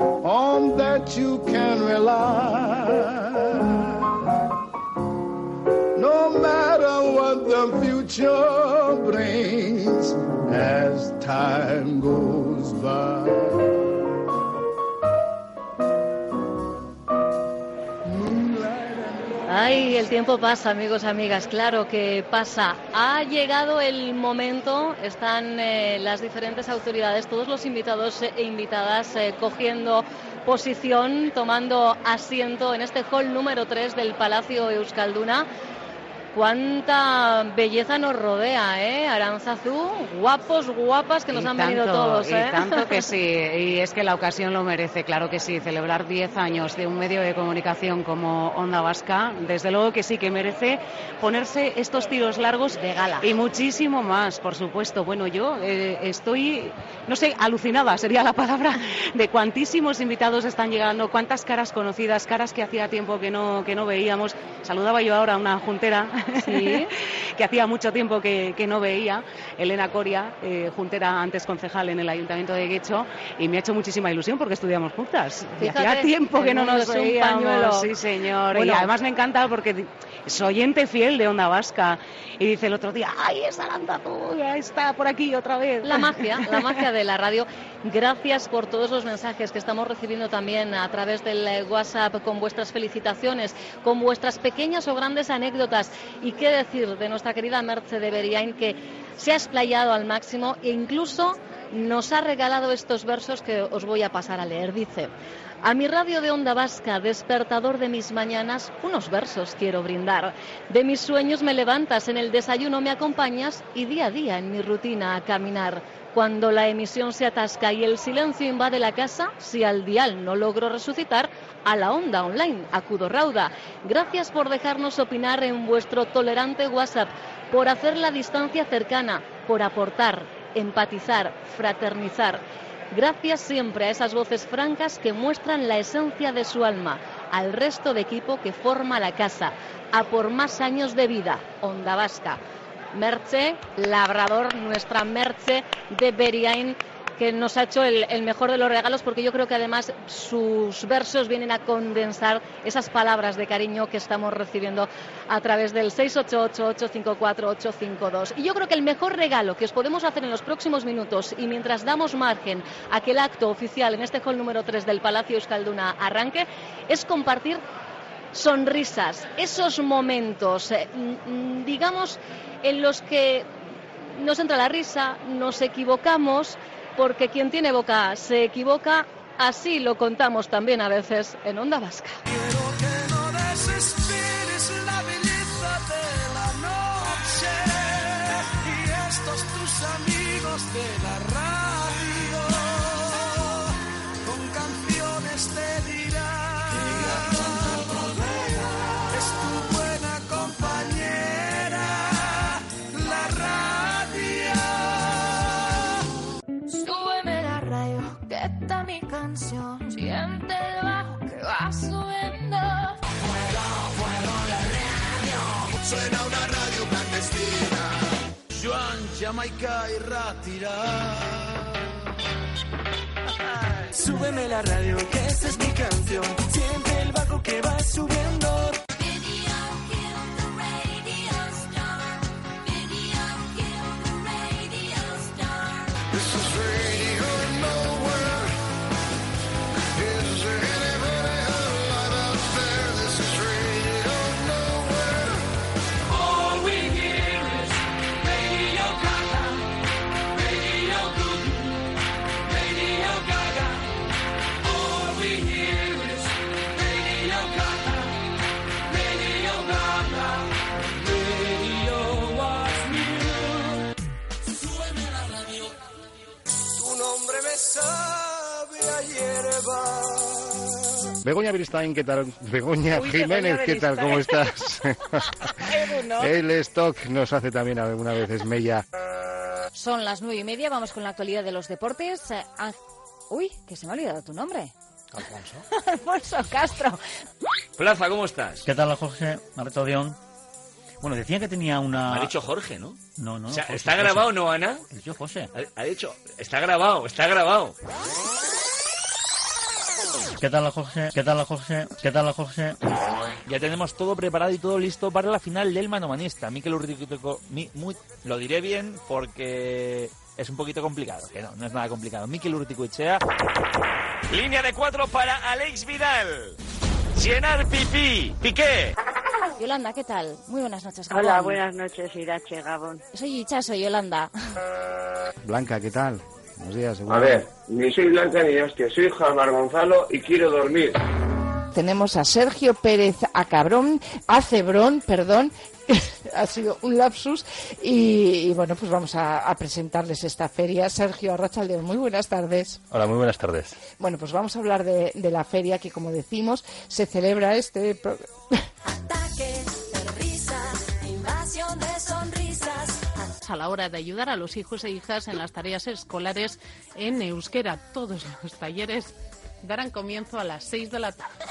on that you can rely. No matter what the future brings as time goes by. El tiempo pasa, amigos, amigas, claro que pasa. Ha llegado el momento, están eh, las diferentes autoridades, todos los invitados e invitadas eh, cogiendo posición, tomando asiento en este hall número 3 del Palacio Euskalduna. Cuánta belleza nos rodea, ¿eh? Aranzazú, guapos, guapas que nos Y han venido todos, ¿eh? Y tanto que sí, y es que la ocasión lo merece, claro que sí, celebrar 10 años de un medio de comunicación como Onda Vasca, desde luego que sí, que merece ponerse estos tiros largos De gala. y muchísimo más, por supuesto. Bueno, yo eh, estoy, no sé, alucinada sería la palabra, de cuantísimos invitados están llegando, cuántas caras conocidas, caras que hacía tiempo que no, que no veíamos. Saludaba yo ahora a una juntera Sí. que hacía mucho tiempo que, que no veía, Elena Coria, eh, juntera antes concejal en el Ayuntamiento de Guecho, y me ha hecho muchísima ilusión porque estudiamos juntas. Y hacía tiempo que no nos veíamos. Sí, señor. Bueno. Y además me encanta porque es oyente fiel de Onda Vasca. Y dice el otro día, ¡ay, es Arantazú! Ya está por aquí otra vez. La magia, la magia de la radio. Gracias por todos los mensajes que estamos recibiendo también a través del eh, WhatsApp con vuestras felicitaciones, con vuestras pequeñas o grandes anécdotas. Y qué decir de nuestra querida Merce de Beriain que se ha explayado al máximo e incluso nos ha regalado estos versos que os voy a pasar a leer. Dice, a mi radio de onda vasca, despertador de mis mañanas, unos versos quiero brindar. De mis sueños me levantas, en el desayuno me acompañas y día a día en mi rutina a caminar. Cuando la emisión se atasca y el silencio invade la casa, si al dial no logro resucitar, a la onda online acudo rauda. Gracias por dejarnos opinar en vuestro tolerante WhatsApp, por hacer la distancia cercana, por aportar, empatizar, fraternizar. Gracias siempre a esas voces francas que muestran la esencia de su alma, al resto de equipo que forma la casa, a por más años de vida, Onda Vasca. Merche, Labrador, nuestra Merche de Beriain, que nos ha hecho el, mejor de los regalos porque yo creo que además sus versos vienen a condensar esas palabras de cariño que estamos recibiendo a través del 688-854-852. Y yo creo que el mejor regalo que os podemos hacer en los próximos minutos y mientras damos margen a que el acto oficial en este hall número 3 del Palacio Euskalduna arranque es compartir sonrisas, esos momentos, eh, mm, digamos, en los que nos entra la risa, nos equivocamos, porque quien tiene boca se equivoca, así lo contamos también a veces en Onda Vasca. Quiero mi canción. Siente el bajo que va subiendo. Suena una radio clandestina. Joan, Jamaica y Ratira. Súbeme la radio, que esa es mi canción. Siente el bajo que va subiendo. Begoña Beristain, ¿qué tal? Begoña Uy, Jiménez, Begoña ¿qué tal? ¿Cómo estás? El stock nos hace también alguna vez Esmella. Son las nueve y media, vamos con la actualidad de los deportes. Eh, Ángel- Uy, que se me ha olvidado tu nombre. Alfonso. Alfonso Castro. Plaza, ¿cómo estás? ¿Qué tal, Jorge? Dion. Bueno, decía que tenía una... Me ha dicho Jorge, ¿no? No, no. O sea, José, ¿está José. grabado, no, Ana? He dicho José. Ha, ha dicho, está grabado, está grabado. ¿Qué tal, Jorge? ¿Qué tal, Jorge? ¿Qué tal, Jorge? Ya tenemos todo preparado y todo listo para la final del manomanista. Mikel Urtico, mi- muy, lo diré bien porque es un poquito complicado, que no, no es nada complicado. Mikel Urticoechea. Línea de cuatro para Alex Vidal. Llenar Pipí. Piqué. Yolanda, ¿qué tal? Muy buenas noches, Hola, Gabón. buenas noches, Irache Gabón. Soy Icha, soy Yolanda. Blanca, ¿qué tal? Buenos días. seguro. A ver, ni soy Blanca ni hostia, soy Jalmar Gonzalo y quiero dormir. Tenemos a Sergio Pérez a Cabrón, a Cebrón, perdón, ha sido un lapsus. Y, y bueno, pues vamos a, a presentarles esta feria. Sergio Arrachaldeón, muy buenas tardes. Hola, muy buenas tardes. Bueno, pues vamos a hablar de, de la feria que, como decimos, se celebra este. de risas, invasión de sonrisas. A la hora de ayudar a los hijos e hijas en las tareas escolares en euskera. Todos los talleres darán comienzo a las 6 de la tarde.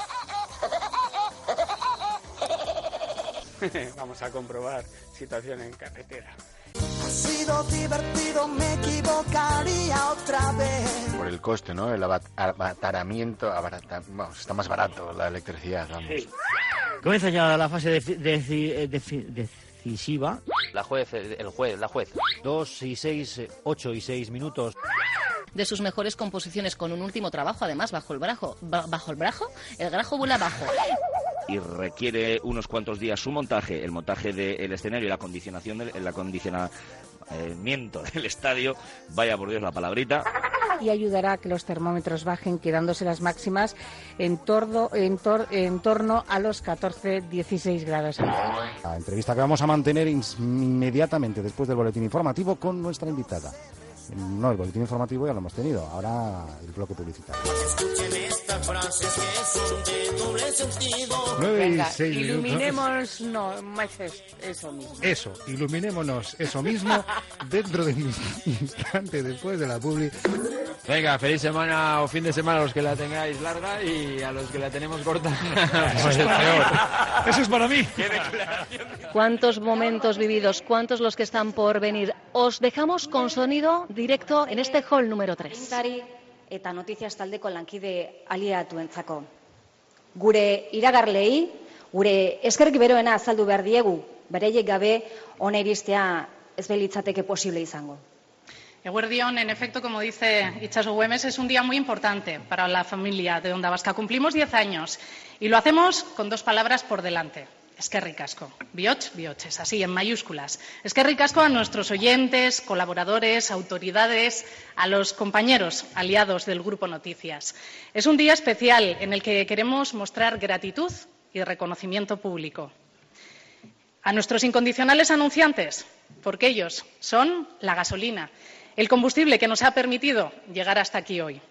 Vamos a comprobar situación en carretera. Ha sido divertido, me equivocaría otra vez. Por el coste, ¿no? El abat- abataramiento, abarata- vamos, está más barato la electricidad, vamos. Comienza ya la fase defi- deci- eh, defi- decisiva. La juez, el juez, la juez. Dos y seis, eh, ocho y seis minutos. De sus mejores composiciones con un último trabajo, además, bajo el brazo. Ba- ¿Bajo el brazo? El grajo vuela bajo. Y requiere unos cuantos días su montaje, el montaje del escenario y la acondicionación del, el acondicionamiento del estadio. Vaya por Dios la palabrita. Y ayudará a que los termómetros bajen, quedándose las máximas en torno, en tor- en torno a los 14-16 grados. La entrevista que vamos a mantener inmediatamente después del boletín informativo con nuestra invitada. No, el boletín informativo ya lo hemos tenido, ahora el bloque publicitario. Escuchen estas frases que son de doble sentido. Nueve y Venga, seis minutos. iluminemos, no, más es- eso mismo. Eso, iluminémonos eso mismo dentro de un instante después de la publi. Venga, feliz semana o fin de semana a los que la tengáis larga y a los que la tenemos corta. Eso es peor. Eso es para mí. ¿Cuántos momentos vividos? ¿Cuántos los que están por venir? Os dejamos con sonido directo en este hall número 3. Agintari eta noticias taldeko lankide aliatuentzako. Gure iragarlei, gure eskerrik beroena azaldu behar diegu, bereiek gabe ona iristea ez belitzateke posible izango. Eguerdión, en efecto, como dice Itxaso Güemes, es un día muy importante para la familia de Onda Vasca. Cumplimos 10 años y lo hacemos con dos palabras por delante. Eskerrik asko. Bioch, bioches, así en mayúsculas. Eskerrik asko a nuestros oyentes, colaboradores, autoridades, a los compañeros aliados del Grupo Noticias. Es un día especial en el que queremos mostrar gratitud y reconocimiento público. A nuestros incondicionales anunciantes, porque ellos son la gasolina, el combustible que nos ha permitido llegar hasta aquí hoy.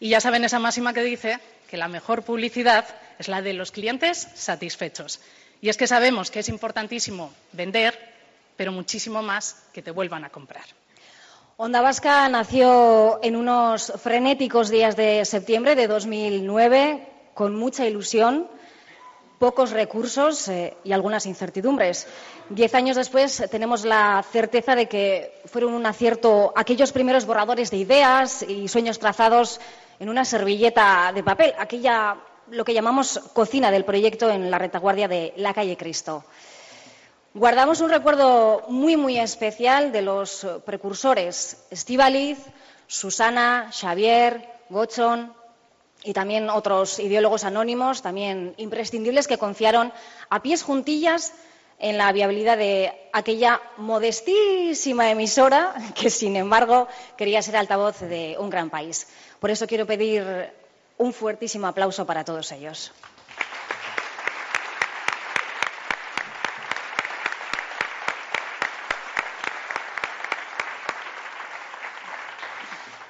Y ya saben esa máxima que dice que la mejor publicidad es la de los clientes satisfechos. Y es que sabemos que es importantísimo vender, pero muchísimo más que te vuelvan a comprar. Onda Vasca nació en unos frenéticos días de septiembre de 2009 con mucha ilusión, pocos recursos eh, y algunas incertidumbres. Diez años después tenemos la certeza de que fueron un acierto aquellos primeros borradores de ideas y sueños trazados en una servilleta de papel, aquella lo que llamamos cocina del proyecto en la retaguardia de la calle Cristo. Guardamos un recuerdo muy, muy especial de los precursores, Estíbaliz, Susana, Xavier, Gochon y también otros ideólogos anónimos, también imprescindibles, que confiaron a pies juntillas en la viabilidad de aquella modestísima emisora que, sin embargo, quería ser altavoz de un gran país. Por eso quiero pedir un fuertísimo aplauso para todos ellos.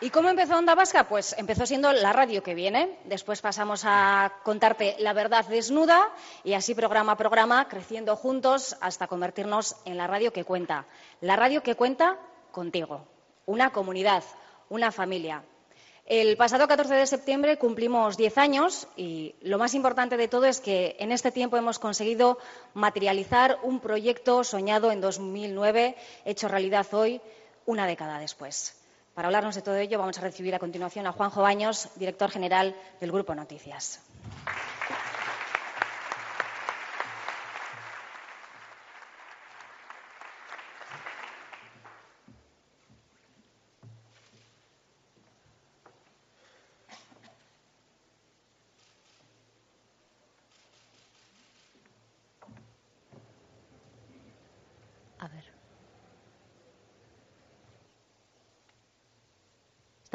¿Y cómo empezó Onda Vasca? Pues empezó siendo la radio que viene. Después pasamos a contarte la verdad desnuda y así programa a programa, creciendo juntos hasta convertirnos en la radio que cuenta. La radio que cuenta contigo. Una comunidad, una familia. El pasado 14 de septiembre cumplimos 10 años y lo más importante de todo es que en este tiempo hemos conseguido materializar un proyecto soñado en 2009, hecho realidad hoy, una década después. Para hablarnos de todo ello, vamos a recibir a continuación a Juanjo Baños, director general del Grupo Noticias.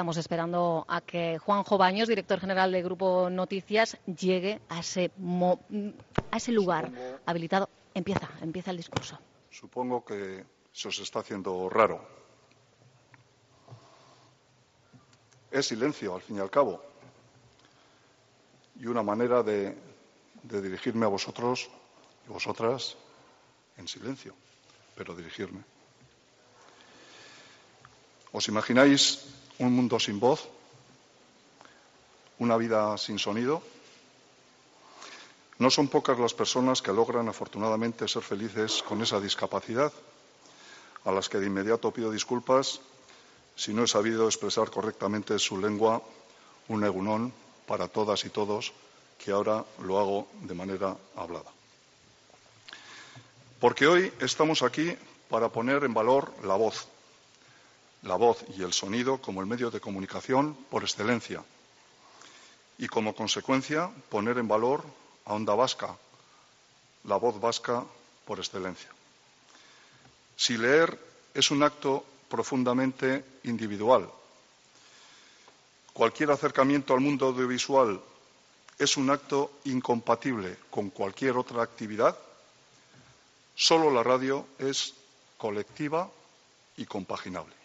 Estamos esperando a que Juanjo Baños, director general del Grupo Noticias, llegue a ese, mo- a ese lugar habilitado. Empieza, empieza el discurso. Supongo que se os está haciendo raro. Es silencio, al fin y al cabo. Y una manera de, de dirigirme a vosotros y vosotras en silencio, pero dirigirme. ¿Os imagináis un mundo sin voz? ¿Una vida sin sonido? No son pocas las personas que logran afortunadamente ser felices con esa discapacidad, a las que de inmediato pido disculpas si no he sabido expresar correctamente su lengua, un egunón para todas y todos, que ahora lo hago de manera hablada. Porque hoy estamos aquí para poner en valor la voz, la voz y el sonido como el medio de comunicación por excelencia y como consecuencia poner en valor a Onda Vasca, la voz vasca por excelencia. Si leer es un acto profundamente individual, cualquier acercamiento al mundo audiovisual es un acto incompatible con cualquier otra actividad, solo la radio es colectiva y compaginable.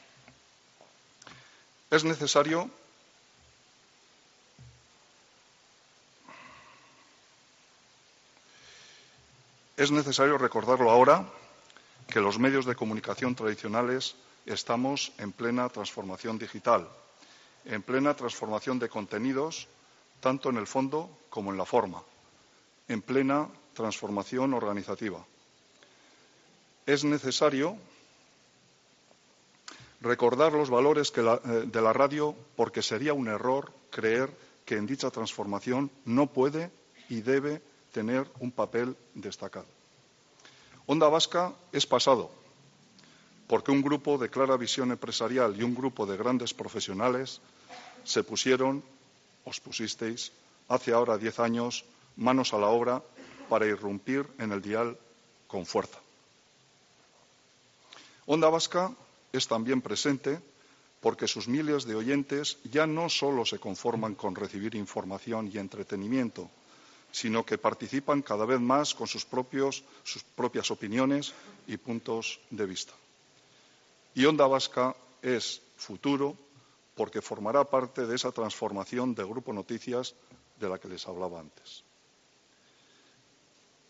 Es necesario Es necesario recordarlo ahora que los medios de comunicación tradicionales estamos en plena transformación digital, en plena transformación de contenidos, tanto en el fondo como en la forma, en plena transformación organizativa. Es necesario recordar los valores eh, de la radio porque sería un error creer que en dicha transformación no puede y debe tener un papel destacado. Onda Vasca es pasado, porque un grupo de clara visión empresarial y un grupo de grandes profesionales se pusieron, os pusisteis, hace ahora diez años, manos a la obra para irrumpir en el dial con fuerza. Onda Vasca es también presente porque sus miles de oyentes ya no solo se conforman con recibir información y entretenimiento, sino que participan cada vez más con sus, propias opiniones y puntos de vista. Y Onda Vasca es futuro porque formará parte de esa transformación del Grupo Noticias de la que les hablaba antes.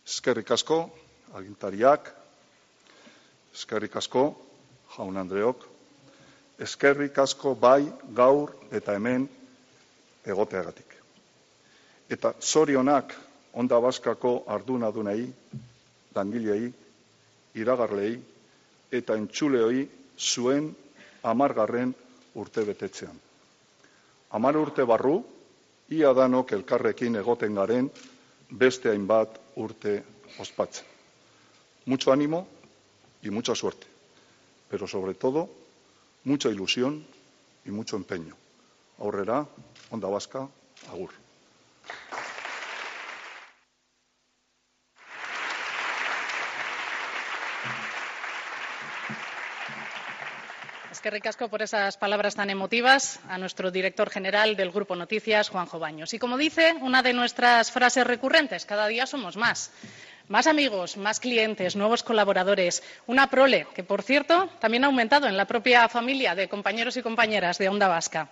Eskerrik asko, agintariak, eskerrik asko, jaun Andreok, eskerrik asko bai gaur eta hemen egoteagatik. Eta zorionak Onda Baskako ardunadunei, langilei, iragarlei eta entzuleoi zuen amargarren urte betetzean. Amar urte barru, ia danok elkarrekin egoten garen beste hainbat urte ospatzen. Mucho ánimo y mucha suerte, pero sobre todo mucha ilusión y mucho empeño. Aurrera, Onda Vasca, agur. Es que ricasco por esas palabras tan emotivas a nuestro director general del Grupo Noticias, Juanjo Baños. Y como dice una de nuestras frases recurrentes, cada día somos más. Más amigos, más clientes, nuevos colaboradores, una prole que, por cierto, también ha aumentado en la propia familia de compañeros y compañeras de Onda Vasca.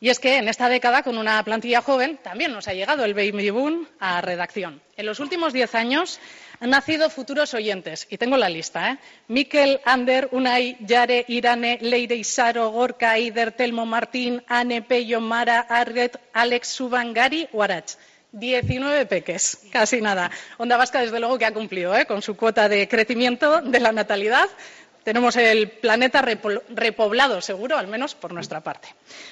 Y es que en esta década, con una plantilla joven, también nos ha llegado el baby boom a redacción. En los últimos diez años han nacido futuros oyentes, y tengo la lista, ¿eh? Ander, Unai, Yare, Irane, Leire, Isaro, Gorka, Ider, Telmo, Martín, Ane, Pello, Mara, Arret, Alex, Suban, Gari, Warach. 19 peques, casi nada. Onda Vasca, desde luego, que ha cumplido ¿eh? con su cuota de crecimiento de la natalidad. Tenemos el planeta repo- repoblado, seguro, al menos por nuestra parte.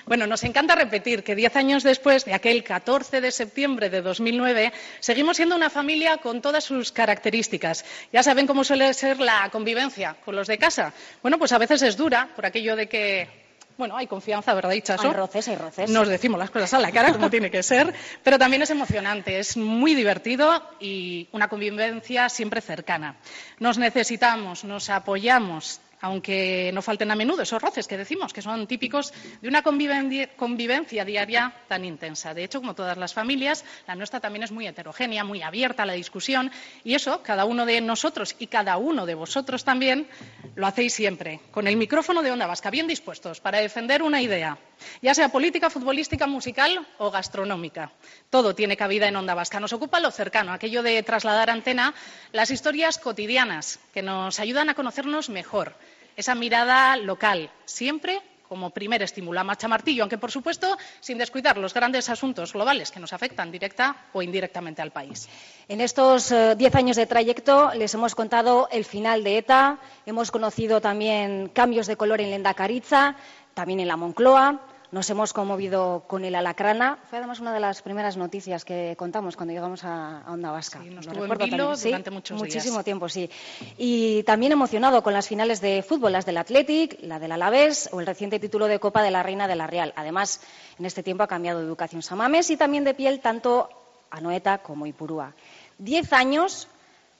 Bueno, nos encanta repetir que diez años después de aquel 14 de septiembre de 2009, seguimos siendo una familia con todas sus características. Ya saben cómo suele ser la convivencia con los de casa. Bueno, pues a veces es dura por aquello de que bueno, hay confianza, ¿verdad, Ichaso? Hay roces, hay roces. Nos decimos las cosas a la cara, como tiene que ser, pero también es emocionante, es muy divertido y una convivencia siempre cercana. Nos necesitamos, nos apoyamos, aunque no falten a menudo esos roces que decimos, que son típicos de una conviven- convivencia diaria tan intensa. De hecho, como todas las familias, la nuestra también es muy heterogénea, muy abierta a la discusión y eso, cada uno de nosotros y cada uno de vosotros también, lo hacéis siempre, con el micrófono de Onda Vasca, bien dispuestos para defender una idea, ya sea política, futbolística, musical o gastronómica. Todo tiene cabida en Onda Vasca. Nos ocupa lo cercano, aquello de trasladar a antena las historias cotidianas que nos ayudan a conocernos mejor, esa mirada local, siempre como primer estímulo a marcha martillo, aunque por supuesto sin descuidar los grandes asuntos globales que nos afectan directa o indirectamente al país. En estos eh, diez años de trayecto les hemos contado el final de ETA, hemos conocido también cambios de color en Lendacaritza, también en la Moncloa, nos hemos conmovido con el Alacrana. Fue además una de las primeras noticias que contamos cuando llegamos a, a Onda Vasca. nos Lo tuvo en recuerdo vilo también, sí, durante muchos días. Muchísimo tiempo, sí. Y también emocionado con las finales de fútbol, las del Athletic, la del Alavés o el reciente título de Copa de la Reina de la Real. Además, en este tiempo ha cambiado de educación Samames y también de piel tanto Anoeta como Ipurúa. Diez años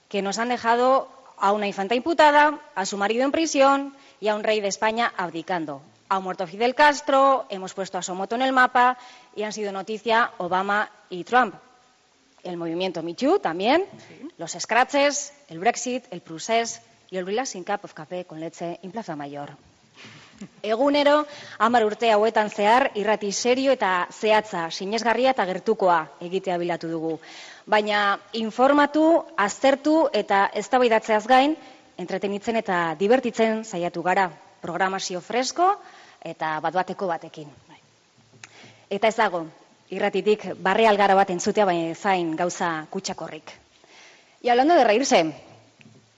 que nos han dejado a una infanta imputada, a su marido en prisión y a un rey de España abdicando. Ha muerto Fidel Castro, hemos puesto a Somoto en el mapa y han sido noticia Obama y Trump. El movimiento Me Too también, los scratches, el Brexit, el procés y el relaxing cup of café con leche en Plaza Mayor. Egunero, hamar urte hauetan zehar, irrati serio eta zehatza, sinesgarria eta gertukoa egitea bilatu dugu. Baina informatu, aztertu eta eztabaidatzeaz gain, entretenitzen eta divertitzen saiatu gara. Programazio fresko eta batekin. Y hablando de reírse,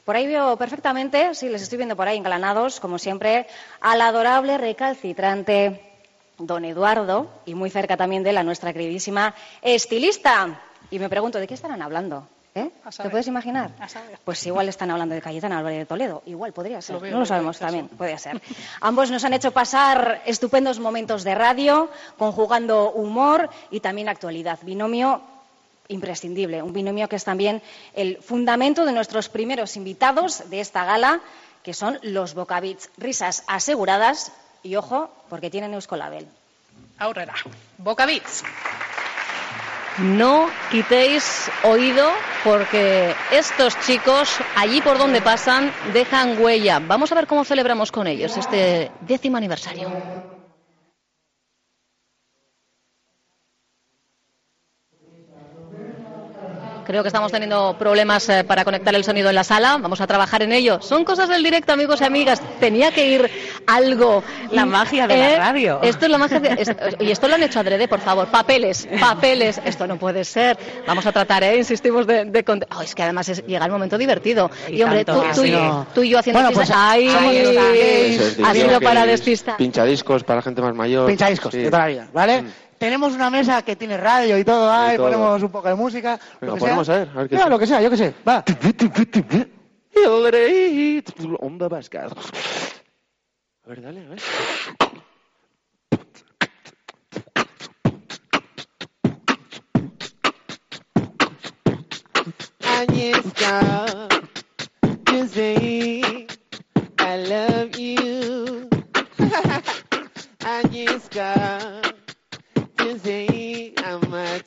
por ahí veo perfectamente, sí, les estoy viendo por ahí engalanados, como siempre, al adorable recalcitrante don Eduardo, y muy cerca también de la nuestra queridísima estilista. Y me pregunto, ¿de qué estarán hablando? ¿Eh? ¿Te puedes imaginar? Pues igual están hablando de Cayetana Álvarez de Toledo. Igual podría ser. Lo veo, no lo sabemos también. Podría ser. Ambos nos han hecho pasar estupendos momentos de radio, conjugando humor y también actualidad. Binomio imprescindible. Un binomio que es también el fundamento de nuestros primeros invitados de esta gala, que son los Bocavits. Risas aseguradas y ojo, porque tienen Euskolabel. Aurrera. Boca Beats. No quitéis oído porque estos chicos, allí por donde pasan, dejan huella. Vamos a ver cómo celebramos con ellos este décimo aniversario. Creo que estamos teniendo problemas eh, para conectar el sonido en la sala. Vamos a trabajar en ello. Son cosas del directo, amigos y amigas. Tenía que ir algo. La magia de la radio. Esto es la magia de... es- Y esto lo han hecho adrede, por favor. Papeles, papeles. Esto no puede ser. Vamos a tratar, ¿eh? Insistimos de... de Oh, es que además es- llega el momento divertido. Y, Y hombre, tú, tú y, tú y yo haciendo Bueno, pues, ahí ha sido para despistar. Pinchadiscos para gente más mayor. Pinchadiscos, Sí. de toda la vida, ¿vale? Tenemos una mesa que tiene radio y todo, ahí ponemos un poco de música. Venga, lo que ponemos sea. a ver, a ver qué No, es. lo que sea, yo que sé, va. Onda vasca. A ver, dale, a ver. Agnieszka, you say I love you. Agnieszka, say I'm a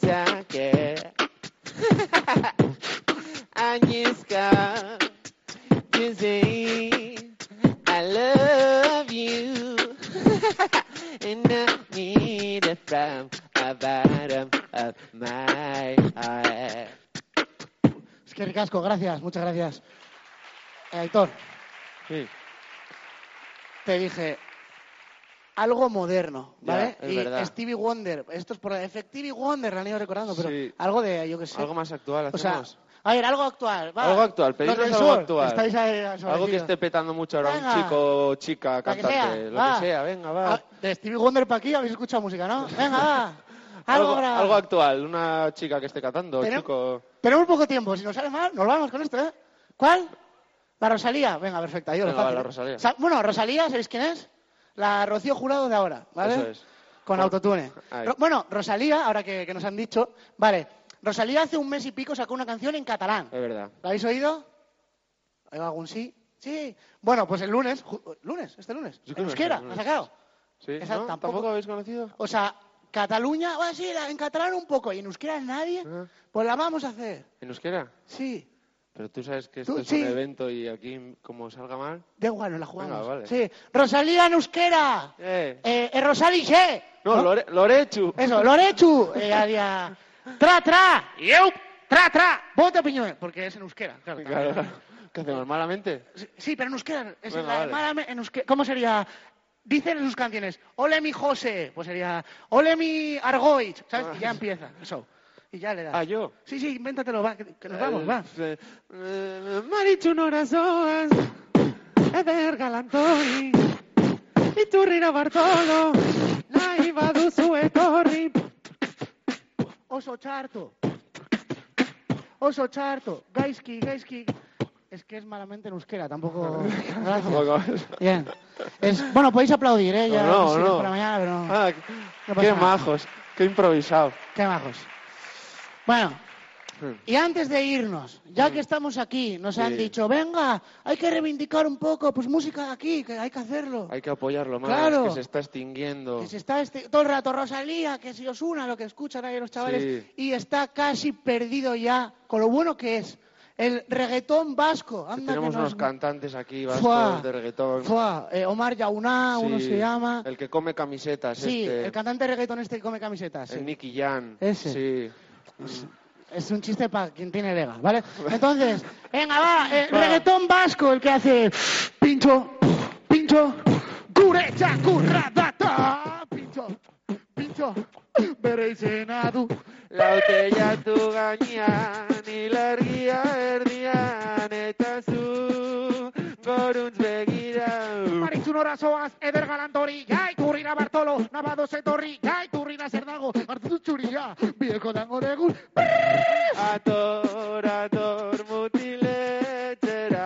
say I love you, and I need it from the bottom of my heart. Es que ricasco, gracias, muchas gracias. Eh, Aitor, Sí. te dije algo moderno, Ya, ¿vale? es y verdad. Stevie Wonder, esto es por Stevie Wonder, la han ido recordando, pero Sí. algo de, yo qué sé. Algo más actual O sea, hacemos. a ver, algo actual. va. algo actual, pedidnos algo sur, actual. Estáis ahí algo que esté petando mucho ahora, Venga. un chico o chica que cantante, sea, lo va. que sea, venga, va. Ah, de Stevie Wonder para aquí habéis escuchado música, ¿no? Venga, va. Algo, algo, actual, una chica que esté cantando, Tenemos- chico. Tenemos poco tiempo, si nos sale mal, nos vamos con esto, ¿eh? ¿Cuál? La Rosalía. Venga, perfecta. Yo lo Venga, va, fácil, la ¿eh? Rosalía. Bueno, Rosalía, ¿sabéis quién es? La Rocío Jurado de ahora, ¿vale? Eso es. Con autotune. Ro- bueno, Rosalía, ahora que, que nos han dicho, vale. Rosalía hace un mes y pico sacó una canción en catalán. Es verdad. ¿La habéis oído? ¿Hay algún sí? Sí. Bueno, pues el lunes, lunes, este lunes, en euskera, el ¿la ha sacado? Sí, Esa ¿no? tampoco- ¿Tampoco habéis conocido? O sea, Cataluña, va sí, en catalán un poco, y en euskera nadie, pues la vamos a hacer. ¿En euskera? Sí. Pero tú sabes que esto Tú- es sí. un evento y aquí, como salga mal. Da igual, nos la jugamos. Venga, vale. Sí. Rosalía en euskera. Eh. Eh, eh, Rosalía. No, Lore- Lorechu. Eso, Lorechu. Eh, haría... Tra, tra. Yeu. Tra, tra. Vote piñón. Porque es en euskera. Claro, Claro. ¿Qué hacemos? ¿Malamente? Sí, pero en euskera. Es Venga, la- vale. en euskera. ¿Cómo sería? Dicen en sus canciones, ole mi José, pues sería, ole mi Argoich, ¿sabes? Y ya empieza, eso. Y ya le das. Ah, yo. Sí, sí, invéntatelo, va, que, que nos vamos, va. Eh, eh, Marichunoras zoaz, eder galantori, iturrira Bartolo, nahi baduzu etorri. Oso txarto. Oso txarto. Gaizki, gaizki. Es que es malamente en euskera, tampoco... Gracias. Bien. Es, bueno, podéis aplaudir, ¿eh? Ya No, no. mañana, pero. Ah, No qué nada. majos, qué improvisado. Qué majos. Bueno, Hmm. y antes de irnos, ya que estamos aquí, nos han Sí. dicho, venga, hay que reivindicar un poco, pues música aquí, que hay que hacerlo. Hay que apoyarlo más, Claro. que se está extinguiendo. Que se está todo el rato Rosalía, que si os una lo que escuchan ahí los chavales, Sí. y está casi perdido ya, con lo bueno que es, el reggaetón vasco. Anda que Tenemos nos- unos cantantes aquí vascos de reggaetón. Fuá, eh, Omar Yauna, uno Sí, se llama. El que come camisetas, Sí, este. el cantante de reggaetón este que come camisetas. el. Nicky Jan. Ese. Sí. Es un chiste para quien tiene lega, ¿vale? Entonces, venga, va, el Va. reggaetón vasco, el que hace pincho, pincho, gurecha, curradata, pincho, pincho, bere izena du. Lauteiatu gainean, ilargia erdian, eta zu goruntz begira. Maritzun zoaz, eder galantori, jai turrira Bartolo, nabado zetorri, jai turrira zer dago, hartu txuria, bieko dango degun, Ator, ator mutiletxera,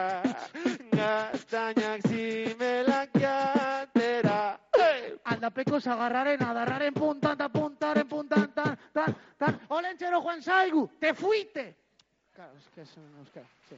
gaztainak zimelak jatera. aldapeko zagarraren, adarraren puntan, ta puntaren puntan, tan, tan, tan, olentxero Juan Saigu, te fuiste. Claro, es que es en euskera, sí.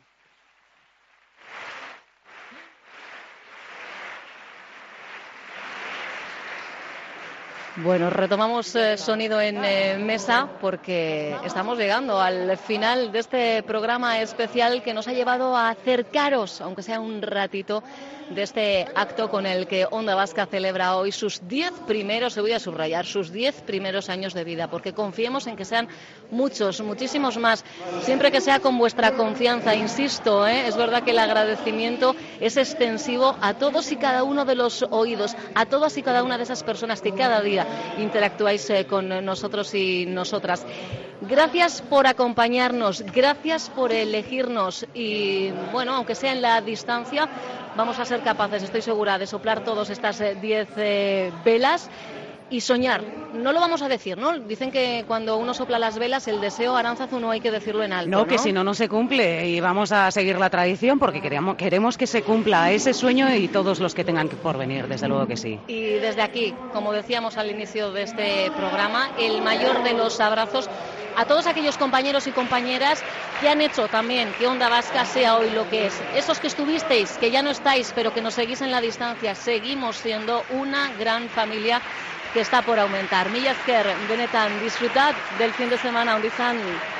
Bueno, retomamos eh, sonido en eh, mesa porque estamos llegando al final de este programa especial que nos ha llevado a acercaros, aunque sea un ratito, de este acto con el que Onda Vasca celebra hoy sus diez primeros, se voy a subrayar, sus diez primeros años de vida, porque confiemos en que sean muchos, muchísimos más, siempre que sea con vuestra confianza, insisto, ¿eh? es verdad que el agradecimiento es extensivo a todos y cada uno de los oídos, a todas y cada una de esas personas que cada día interactuáis eh, con nosotros y nosotras. Gracias por acompañarnos, gracias por elegirnos y, bueno, aunque sea en la distancia, vamos a ser capaces, estoy segura, de soplar todas estas 10 velas y soñar. No lo vamos a decir, ¿no? Dicen que cuando uno sopla las velas, el deseo Aranzazu no hay que decirlo en alto. No, que si no, no se cumple y vamos a seguir la tradición porque queremos, queremos que se cumpla ese sueño y todos los que tengan por venir, desde luego que sí. Y desde aquí, como decíamos al inicio de este programa, el mayor de los abrazos a todos aquellos compañeros y compañeras que han hecho también que Onda Vasca sea hoy lo que es. Esos que estuvisteis, que ya no estáis, pero que nos seguís en la distancia, seguimos siendo una gran familia que está por aumentar. Mila esker, benetan, disfrutad del fin de semana, handi izan.